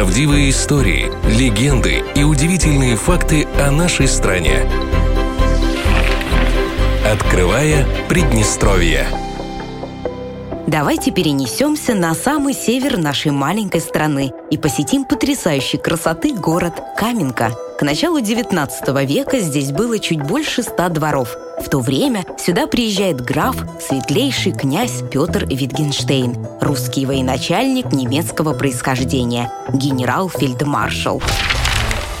Правдивые истории, легенды и удивительные факты о нашей стране. Открывая Приднестровье. Давайте перенесемся на самый север нашей маленькой страны и посетим потрясающей красоты город Каменка. К началу 19 века здесь было чуть больше ста дворов. В то время сюда приезжает граф, светлейший князь Петр Витгенштейн, русский военачальник немецкого происхождения, генерал-фельдмаршал.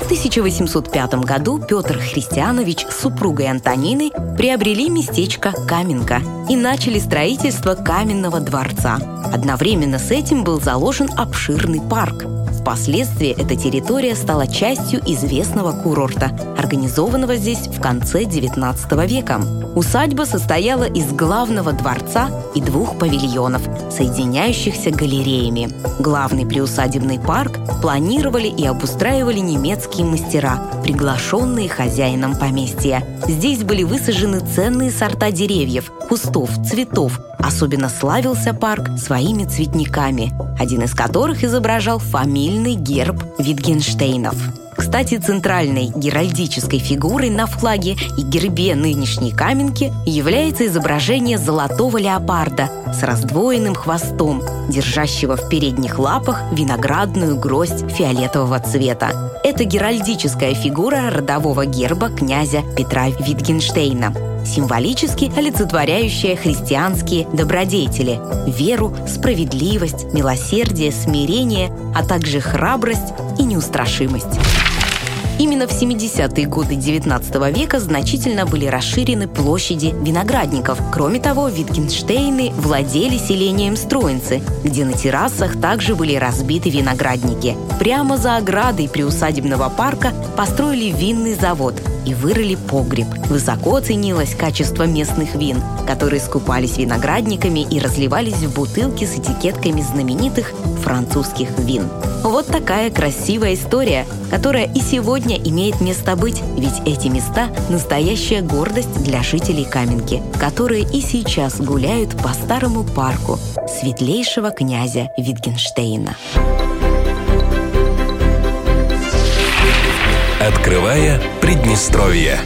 В 1805 году Петр Христианович с супругой Антониной приобрели местечко Каменка и начали строительство каменного дворца. Одновременно с этим был заложен обширный парк – Впоследствии эта территория стала частью известного курорта, организованного здесь в конце XIX века. Усадьба состояла из главного дворца и двух павильонов, соединяющихся галереями. Главный приусадебный парк планировали и обустраивали немецкие мастера, приглашенные хозяином поместья. Здесь были высажены ценные сорта деревьев, кустов, цветов, Особенно славился парк своими цветниками, один из которых изображал фамильный герб Витгенштейнов. Кстати, центральной геральдической фигурой на флаге и гербе нынешней Каменки является изображение золотого леопарда с раздвоенным хвостом, держащего в передних лапах виноградную гроздь фиолетового цвета. Это геральдическая фигура родового герба князя Петра Витгенштейна символически олицетворяющая христианские добродетели – веру, справедливость, милосердие, смирение, а также храбрость и неустрашимость. Именно в 70-е годы XIX века значительно были расширены площади виноградников. Кроме того, Витгенштейны владели селением Строинцы, где на террасах также были разбиты виноградники. Прямо за оградой приусадебного парка построили винный завод и вырыли погреб. Высоко ценилось качество местных вин, которые скупались виноградниками и разливались в бутылки с этикетками знаменитых французских вин. Вот такая красивая история, которая и сегодня имеет место быть, ведь эти места – настоящая гордость для жителей Каменки, которые и сейчас гуляют по старому парку светлейшего князя Витгенштейна. Открывая Приднестровье.